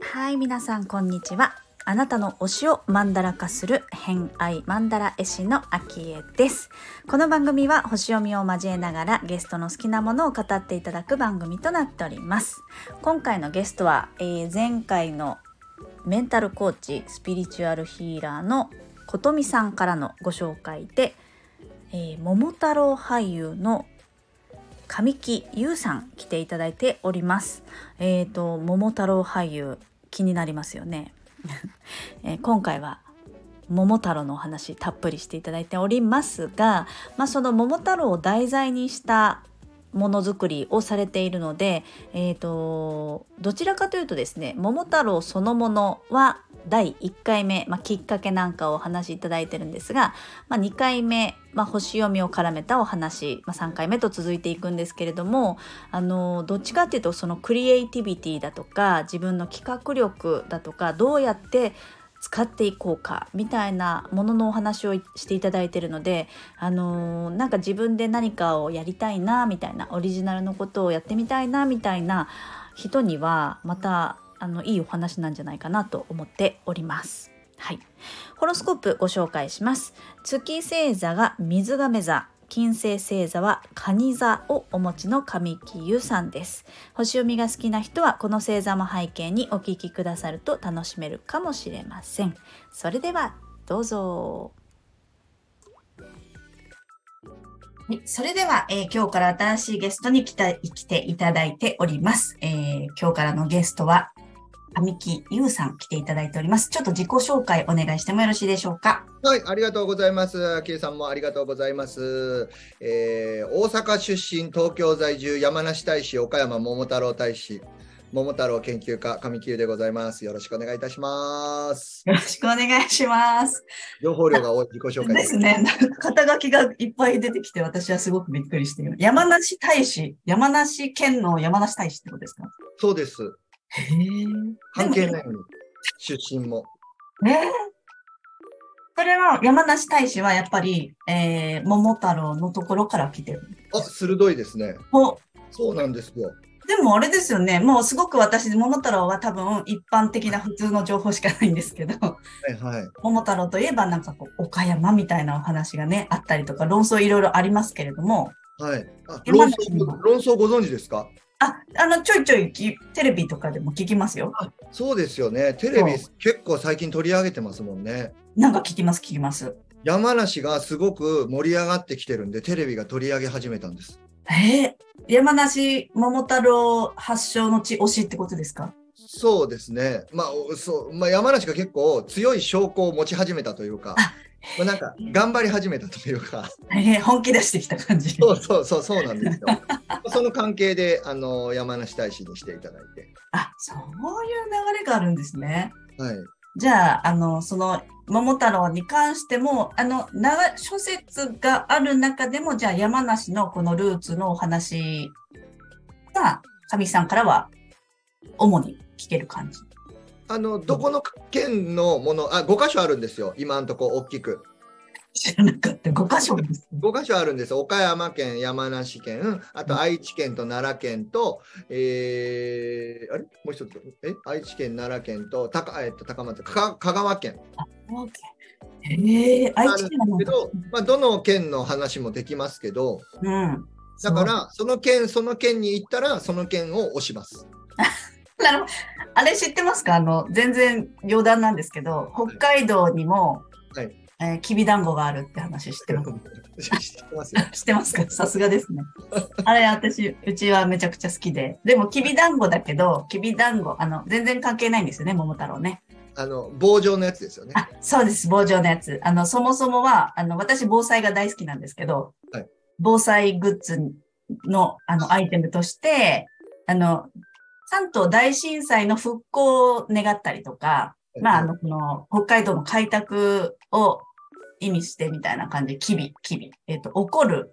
はい、皆さんこんにちは。あなたの推しをマンダラ化する偏愛マンダラ絵師のアキエです。この番組は星読みを交えながらゲストの好きなものを語っていただく番組となっております。今回のゲストは、えー前回のメンタルコーチスピリチュアルヒーラーのことみさんからのご紹介で、えー桃太郎俳優の神木優さん来ていただいております。えっ、と桃太郎俳優気になりますよね。えー今回は桃太郎のお話たっぷりしていただいておりますが、まあ、その桃太郎を題材にしたものづくりをされているので、えー、とどちらかというとですね桃太郎そのものは第1回目、まあ、きっかけなんかをお話しいただいてるんですが、まあ、2回目、まあ、星読みを絡めたお話、ま、3回目と続いていくんですけれどもあのどっちかっていうとそのクリエイティビティだとか自分の企画力だとかどうやって使っていこうかみたいなもののお話をしていただいてるので、あのーなんか自分で何かをやりたいなみたいなオリジナルのことをやってみたいなみたいな人にはまたあのいいお話なんじゃないかなと思っております。はい、ホロスコープご紹介します。月星座が水亀座、金星星座は蟹座をお持ちの神木優さんです。星読みが好きな人はこの星座も背景にお聞きくださると楽しめるかもしれません。それではどうぞ。はいそれでは、えー今日から新しいゲストに来た来ていただいております。えー今日からのゲストは神木優さん来ていただいております。ちょっと自己紹介お願いしてもよろしいでしょうか？はい、ありがとうございます。キエさんもありがとうございます。えー大阪出身、東京在住、山梨大使、岡山桃太郎大使、桃太郎研究家、上木でございます。よろしくお願いいたします。よろしくお願いします。情報量が多い自己紹介ですね。肩書きがいっぱい出てきて、私はすごくびっくりしている。山梨大使、山梨県の山梨大使ってことですか？そうです。へえ。関係ないのに、出身も。えーそれは山梨大使はやっぱり、えー、桃太郎のところから来てる。あ、鋭いですね。おそうなんですよ。でもあれですよね。もうすごく私、桃太郎は多分一般的な普通の情報しかないんですけど、はいはい。桃太郎といえばなんかこう、岡山みたいなお話がね、あったりとか、論争いろいろありますけれども、はい。あ山論争論争ご存知ですか？あ、あの、ちょいちょいきテレビとかでも聞きますよ。そうですよね。テレビそ結構最近取り上げてますもんね。なんか聞きます、聞きます。山梨がすごく盛り上がってきてるんで、テレビが取り上げ始めたんです。えー、山梨桃太郎発祥の地推しってことですか？そうですね。まあ、おそう、まあ、山梨が結構強い証拠を持ち始めたというか、まあ、なんか頑張り始めたというか、えー、本気出してきた感じ。そうそうそう、そうなんですよ。その関係で、あの、山梨大使にしていただいて。あ、そういう流れがあるんですね。はい。じゃあ、あの、その、桃太郎に関しても、あの、長、諸説がある中でも、じゃあ山梨のこのルーツのお話が、神さんからは、主に聞ける感じ。あの、どこの県のもの、あ、5箇所あるんですよ。今のとこ大きく。知らなかった。5箇所です。5箇所あるんです。岡山県、山梨県、あと愛知県と奈良県と、えー、あれ？もう一つ、え？愛知県、奈良県と、高えっと高松か、香川県。へえ、愛ある知県なんだ。けど、まあ、どの県の話もできますけど、うん。だから、その県、その県に行ったら、その県を押します。なる。あれ知ってますか？あの、全然余談なんですけど、北海道にも、はいえーきびだんごがあるって話知ってます？知ってますよ。知ってますか？さすがですね。あれ、私、うちはめちゃくちゃ好きで。でも、きびだんごだけど、きびだんご、あの、全然関係ないんですよね、桃太郎ね。あの、棒状のやつですよね。あ、そうです、棒状のやつ。あの、そもそもは、あの、私、防災が大好きなんですけど、はい防災グッズの、あの、アイテムとして、あの、関東大震災の復興を願ったりとか、まあ、あの、この、北海道の開拓を意味してみたいな感じで、きび、きび。えっ、と、起こる、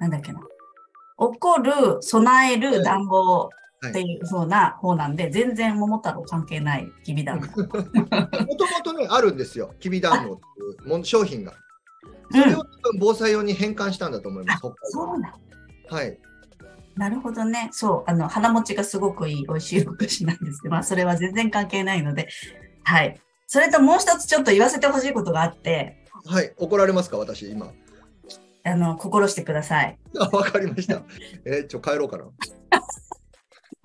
なんだっけな。起こる、備える団子っていう風な方なんで、全然桃太郎関係ないきび団子。もともとね、あるんですよ。きびだんごっていうもん商品が。それを分防災用に変換したんだと思います。あそうなはい。なるほどね。そう、あの、腹持ちがすごくいい美味しいお菓子なんですけど、まあ、それは全然関係ないので、はい。それともう一つちょっと言わせてほしいことがあって、はい。怒られますか？私、今。あの、心してください。あ、わかりました。えーちょ、帰ろうかな。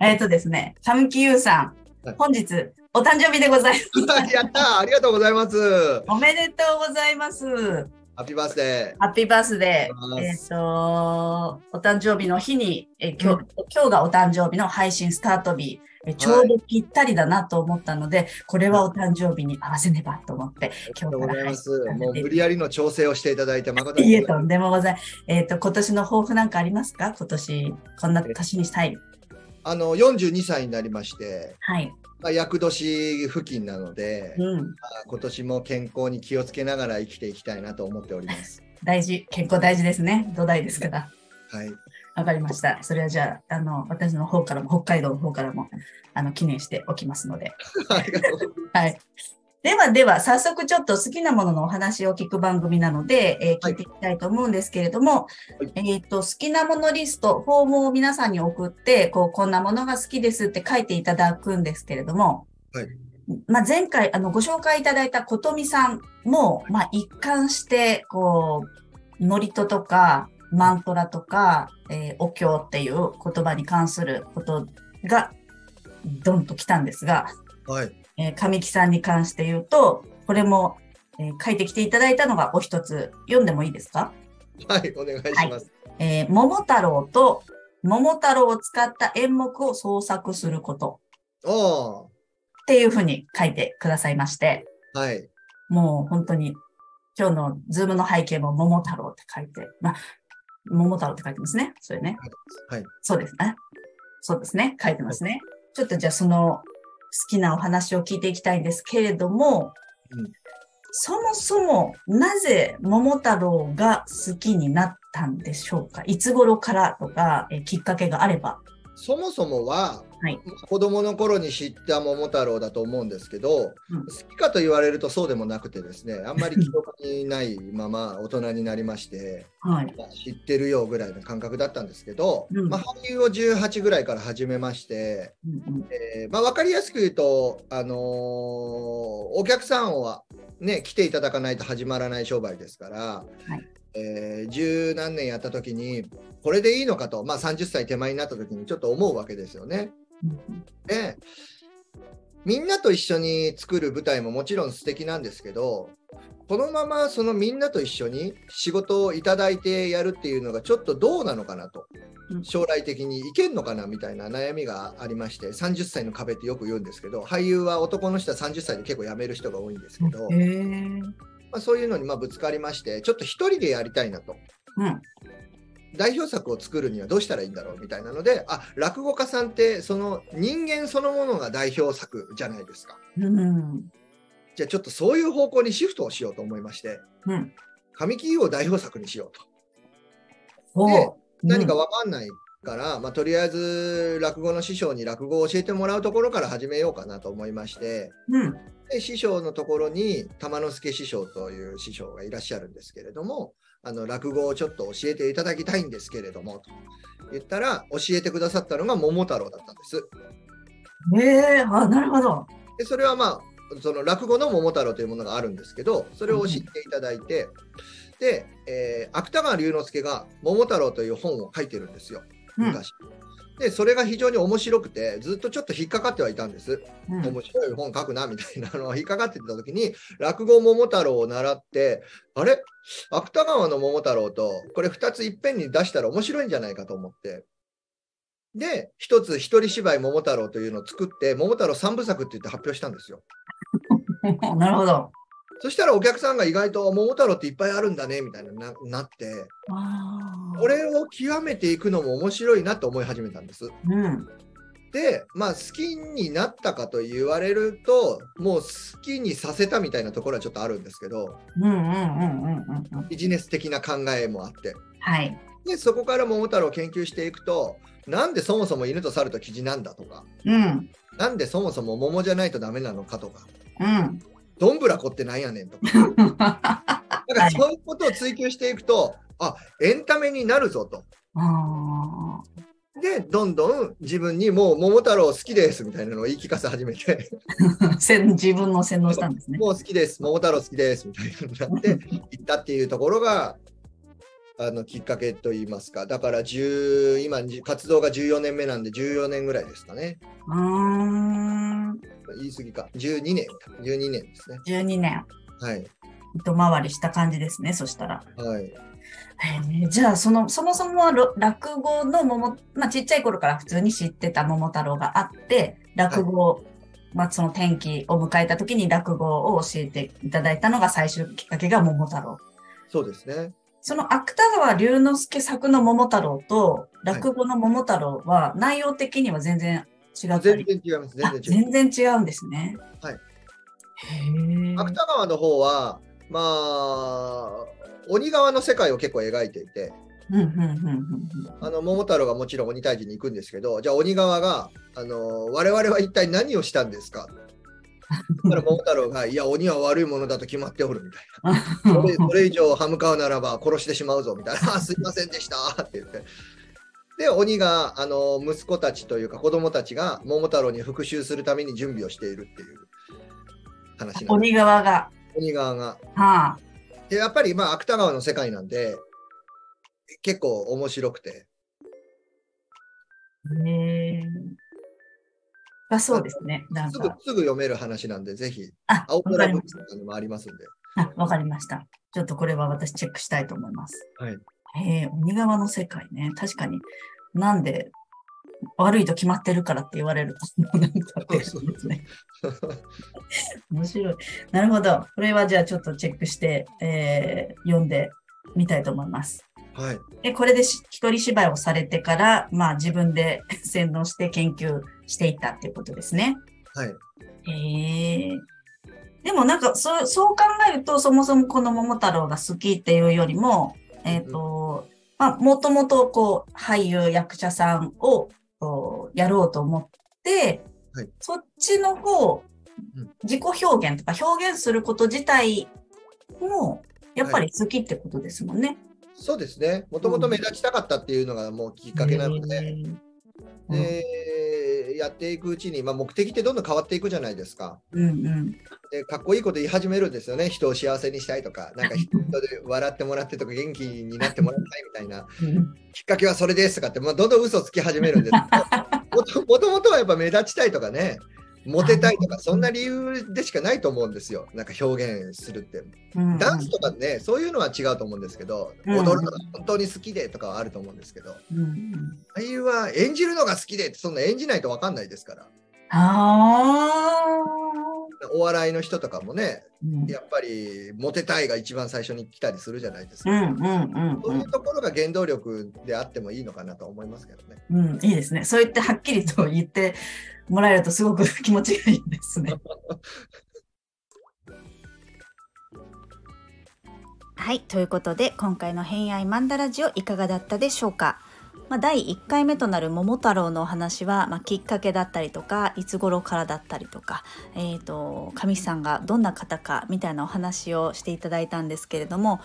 えっ、とですね、神木優さんはい、本日、お誕生日でございます。やったーありがとうございます。おめでとうございます。ハッピーバースデハッピーバースデー。えっ、と、お誕生日の日に、え今日、今日がお誕生日の配信スタート日、えちょうどぴったりだなと思ったので、これはお誕生日に合わせねばと思って、ー。ありがとうございます。今日からもう無理やりの調整をしていただいて誠にいえ、とんでもございません。えっ、と、今年の抱負なんかありますか？今年、こんな年にしたい。あの42歳になりまして、はい。まあ、厄年付近なので、うん。まあ今年も健康に気をつけながら生きていきたいなと思っております。大事。健康大事ですね。土台ですから。はい。わかりました。それはじゃあ、あの、私の方からも、北海道の方からも、あの、記念しておきますので。はい。ではでは、早速ちょっと好きなもののお話を聞く番組なので、えーはい。聞いていきたいと思うんですけれども、はい。えっ、と、好きなものリスト、フォームを皆さんに送って、こう、こんなものが好きですって書いていただくんですけれども、はい。まあ、前回、あの、ご紹介いただいたことみさんも、まあ、一貫して、こう、ノリトとか、マントラとか、えーお経っていう言葉に関することが、ドンと来たんですが、はい。えー神木さんに関して言うと、これも、えー書いてきていただいたのがお一つ、読んでもいいですか？はい。お願いします。えー桃太郎と桃太郎を使った演目を創作することおっていうふうに書いてくださいまして、ーはい。もう本当に今日のズームの背景も桃太郎って書いて、まあ、桃太郎って書いてますね。それね。はい。そうですね。そうですね。書いてますね。ちょっとじゃあその好きなお話を聞いていきたいんですけれども、うんそもそもなぜ桃太郎が好きになったんでしょうか？いつ頃からとか、えきっかけがあれば。そもそもは、はい。子供の頃に知った桃太郎だと思うんですけど、うん。好きかと言われるとそうでもなくてですね、あんまり記憶にないまま大人になりまして、はい。まあ知ってるよぐらいの感覚だったんですけど、うん。まあ、俳優を18ぐらいから始めまして、うんうん。えーまあ、分かりやすく言うと、あのーお客さんは、ね、来ていただかないと始まらない商売ですから、い。えー十何年やった時にこれでいいのかと、まあ、30歳手前になった時にちょっと思うわけですよね。うんでみんなと一緒に作る舞台ももちろん素敵なんですけどこのままそのみんなと一緒に仕事をいただいてやるっていうのがちょっとどうなのかなとうん将来的にいけんのかなみたいな悩みがありまして30歳の壁ってよく言うんですけど俳優は男の人は30歳で結構辞める人が多いんですけど、まあ、そういうのにまあぶつかりましてちょっと一人でやりたいなと。うん。代表作を作るにはどうしたらいいんだろうみたいなのであ落語家さんってその人間そのものが代表作じゃないですかうん。じゃあちょっとそういう方向にシフトをしようと思いましてうん。神木優を代表作にしようとで何か分かんないから、まあ、とりあえず落語の師匠に落語を教えてもらうところから始めようかなと思いましてうん。で師匠のところに玉之助師匠という師匠がいらっしゃるんですけれどもあの落語をちょっと教えていただきたいんですけれどもと言ったら教えてくださったのが桃太郎だったんです。へえあ、なるほど。でそれはまあその落語の桃太郎というものがあるんですけどそれを教えていただいて、で、えー芥川龍之介が「桃太郎」という本を書いてるんですようん。昔。でそれが非常に面白くてずっとちょっと引っかかってはいたんです。うん面白い本書くなみたいな のが引っかかってた時に落語桃太郎を習ってあれ？芥川の桃太郎とこれ2ついっぺんに出したら面白いんじゃないかと思ってで一つ一人芝居桃太郎というのを作って桃太郎3部作って言って発表したんですよ なるほど。そしたらお客さんが意外と桃太郎っていっぱいあるんだねみたいなななってこれを極めていくのも面白いなと思い始めたんですうん。でまあ好きになったかと言われるともう好きにさせたみたいなところはちょっとあるんですけど。ビジネス的な考えもあってはい。でそこから桃太郎を研究していくとなんでそもそも犬と猿とキジなんだとかうん。なんでそもそも桃じゃないとダメなのかとかうん。どんぶらこってなんやねんとか だからそういうことを追求していくと、あエンタメになるぞと。あで、どんどん自分にもう桃太郎好きですみたいなのを言い聞かせ始めて、自分の洗脳したんですね。もう好きです、桃太郎好きですみたいになって行ったっていうところが、あのきっかけといいますか、だから10今、活動が14年目なんで、14年ぐらいですかね。うーん。言い過ぎか、12年か、12年ですね。12年、はい。糸回りした感じですね、そしたら。はい、へーじゃあその、そもそもろ落語の桃、まあ、ちっちゃい頃から普通に知ってた桃太郎があって、落語、まあ、その転機を迎えた時に落語を教えていただいたのが最初きっかけが桃太郎。そうですね。その芥川龍之介作の桃太郎と落語の桃太郎は内容的には全然違全り、然違います、あ全然違う。全然違うんですね。はい。へえ。芥川の方は、まあ、鬼側の世界を結構描いていて、あの桃太郎がもちろん鬼退治に行くんですけど、じゃあ鬼側が、あの我々は一体何をしたんですか？だから桃太郎が、いや、鬼は悪いものだと決まっておるみたいな。それそれ以上歯向かうならば殺してしまうぞみたいな、あすいませんでしたって言って。で、鬼が、あの息子たちというか子供たちが桃太郎に復讐するために準備をしているっていう話なんです。鬼側が。鬼側が。はあ。で、やっぱりまあ芥川の世界なんで、結構面白くて。へえ。あ、そうですね。なんすぐか。すぐ読める話なんで、ぜひ、あ、青空ブックりました。スにもありますんで。あ、わかりました。ちょっとこれは私チェックしたいと思います。はい。へえ、鬼側の世界ね。確かに。なんで、悪いと決まってるからって言われると、なんかですね。面白い。なるほど。これはじゃあちょっとチェックして、えー読んでみたいと思います。はい。で、これでし一人芝居をされてから、まあ自分で 洗脳して研究していったっていうことですね。はい。へえ。でもなんかそう、そう考えると、そもそもこの桃太郎が好きっていうよりも、えっ、と、まあ、もともとこう、俳優、役者さんをやろうと思って、はい。そっちの方うん、自己表現とか表現すること自体も、やっぱり好きってことですもんね。そうですね。もともと目立ちたかったっていうのがもうきっかけなので、へーで、やっていくうちに、まあ、目的ってどんどん変わっていくじゃないですか。うんうん。で、かっこいいこと言い始めるんですよね。人を幸せにしたいとか、なんか人で笑ってもらってとか、元気になってもらいたいみたいな、うんきっかけはそれですとかって、まあ、どんどん嘘つき始めるんですけどもともともとはやっぱ目立ちたいとかね、モテたいとか、そんな理由でしかないと思うんですよ。なんか表現するって。うんうんダンスとかね、そういうのは違うと思うんですけど、うん踊るのが本当に好きでとかはあると思うんですけど、うんうん俳優は演じるのが好きでって、そんな演じないと分かんないですから。あお笑いの人とかもね、ーやっぱりモテたいが一番最初に来たりするじゃないですか。うんうんうんそううんいうところが原動力であってもいいのかなと思いますけどね。うん、いいですね。そう言ってはっきりと言ってもらえるとすごく気持ちがいいですね。はい、ということで今回の「偏愛マンダラジオ」いかがだったでしょうか、まあ、第1回目となる桃太郎のお話は、まあ、きっかけだったりとかいつ頃からだったりとか、えー、と神さんがどんな方かみたいなお話をしていただいたんですけれども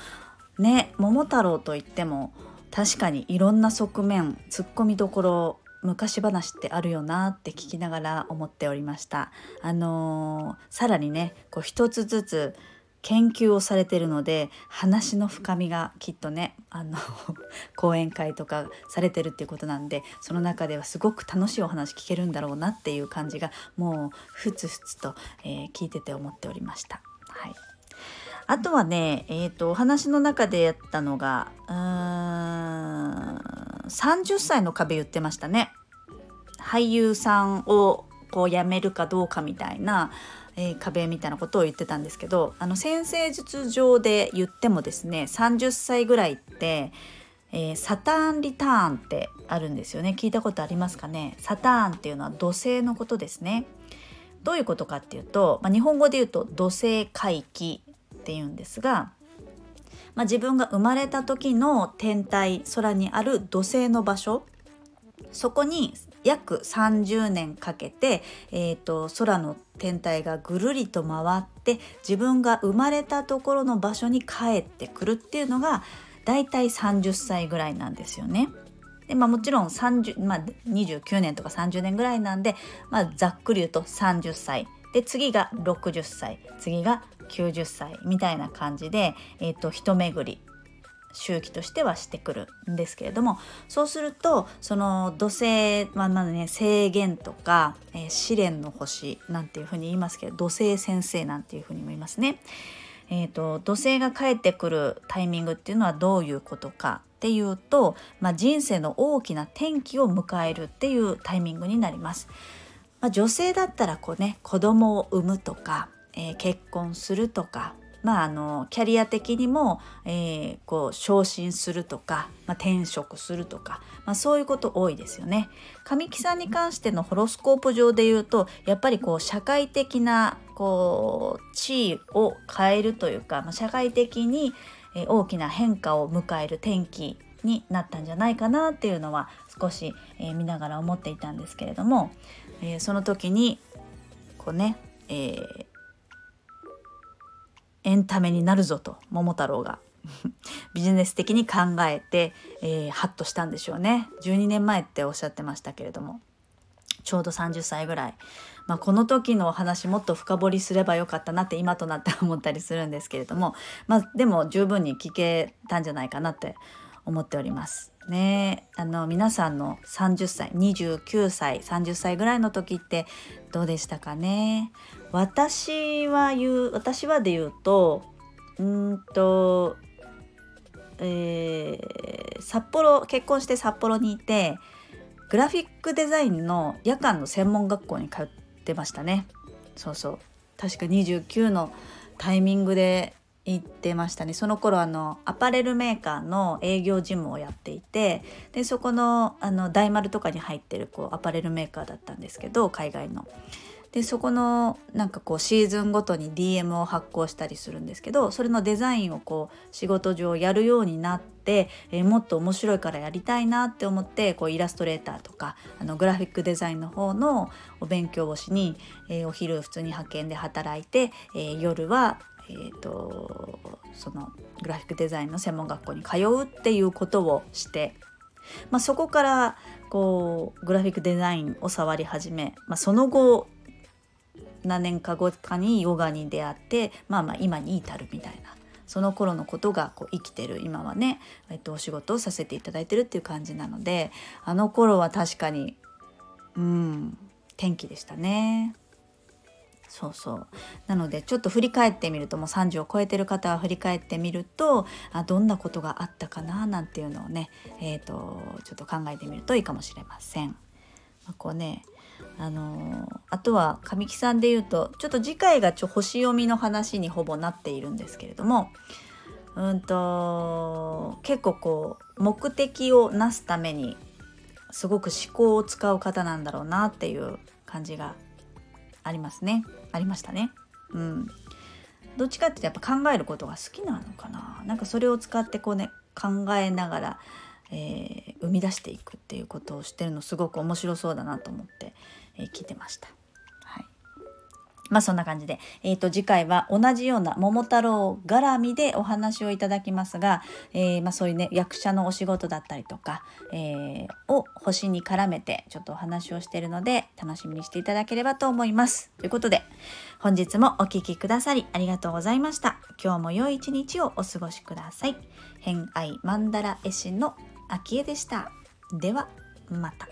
ね桃太郎といっても確かにいろんな側面ツッコミどころ昔話ってあるよなって聞きながら思っておりました。あのーさらにねこう一つずつ研究をされてるので話の深みがきっとねあの 講演会とかされてるっていうことなんでその中ではすごく楽しいお話聞けるんだろうなっていう感じがもうふつふつと、えー聞いてて思っておりました。はいあとはね、えー、とお話の中でやったのがうーん30歳の壁言ってましたね。俳優さんをこう辞めるかどうかみたいな、えー壁みたいなことを言ってたんですけどあの先生術上で言ってもですね30歳ぐらいって、えーサターンリターンってあるんですよね。聞いたことありますかね？サターンっていうのは土星のことですね。どういうことかっていうと、まあ、日本語で言うと土星回帰っていうんですが、まあ、自分が生まれた時の天体空にある土星の場所そこに約30年かけて、えー、と空の天体がぐるりと回って自分が生まれたところの場所に帰ってくるっていうのがだいたい30歳ぐらいなんですよね。でまあ、もちろん30、まあ、29年とか30年ぐらいなんで、まあ、ざっくり言うと30歳で次が60歳次が90歳みたいな感じで、えーと、一巡り周期としてはしてくるんですけれどもそうするとその土星、まあまあね、制限とか、えー、試練の星なんていうふうに言いますけど土星先生なんていうふうにも言いますね。えーと、土星が帰ってくるタイミングっていうのはどういうことかっていうと、まあ、人生の大きな転機を迎えるっていうタイミングになります。まあ、女性だったらこうね子供を産むとか、えー、結婚するとかまあ、あのキャリア的にも、えー、こう昇進するとか、まあ、転職するとか、まあ、そういうこと多いですよね。神木さんに関してのホロスコープ上で言うとやっぱりこう社会的なこう地位を変えるというか、まあ、社会的に大きな変化を迎える転機になったんじゃないかなっていうのは少し、えー、見ながら思っていたんですけれども、えー、その時にこうね、えー、エンタメになるぞと桃太郎が。ビジネス的に考えて、えー、ハッとしたんでしょうね。12年前っておっしゃってましたけれども。ちょうど30歳ぐらい、まあ、この時のお話もっと深掘りすればよかったなって今となって思ったりするんですけれども、まあ、でも十分に聞けたんじゃないかなって思っております。ね。あの皆さんの30歳29歳30歳ぐらいの時ってどうでしたかね？私は言う私はで言うとうんとえー、札幌結婚して札幌にいてグラフィックデザインの夜間の専門学校に通ってましたね。そうそう。確か29のタイミングで行ってましたね。その頃あのアパレルメーカーの営業事務をやっていてでそこのあの大丸とかに入ってるこうアパレルメーカーだったんですけど海外の。でそこのなんかこうシーズンごとに DM を発行したりするんですけどそれのデザインをこう仕事上やるようになって、えー、もっと面白いからやりたいなって思ってこうイラストレーターとかあのグラフィックデザインの方のお勉強をしに、えー、お昼普通に派遣で働いて、えー、夜はえーと、そのグラフィックデザインの専門学校に通うっていうことをして、まあ、そこからこうグラフィックデザインを触り始め、まあ、その後何年か後かにヨガに出会ってまあまあ今に至るみたいなその頃のことがこう生きてる今はね、えっと、お仕事をさせていただいてるっていう感じなのであの頃は確かにうん天気でしたね。そうそうなのでちょっと振り返ってみるともう30を超えてる方は振り返ってみるとあどんなことがあったかななんていうのをね、えーと、ちょっと考えてみるといいかもしれません。まあ、こうねあのー、あとは神木さんで言うとちょっと次回がちょ星読みの話にほぼなっているんですけれどもうんと結構こう目的をなすためにすごく思考を使う方なんだろうなっていう感じがありますね。ありましたね。うん。どっちかっていうとやっぱ考えることが好きなのかな。なんかそれを使ってこうね考えながらえー、生み出していくっていうことをしてるのすごく面白そうだなと思って、えー、聞いてました。はい、まあそんな感じで、えー、と次回は同じような桃太郎絡みでお話をいただきますが、えー、まあ、そういうね役者のお仕事だったりとか、えを星に絡めてちょっとお話をしてるので楽しみにしていただければと思います。ということで本日もお聴きくださりありがとうございました。今日も良い一日をお過ごしください。偏愛マンダラ絵師のあきでした。ではまた。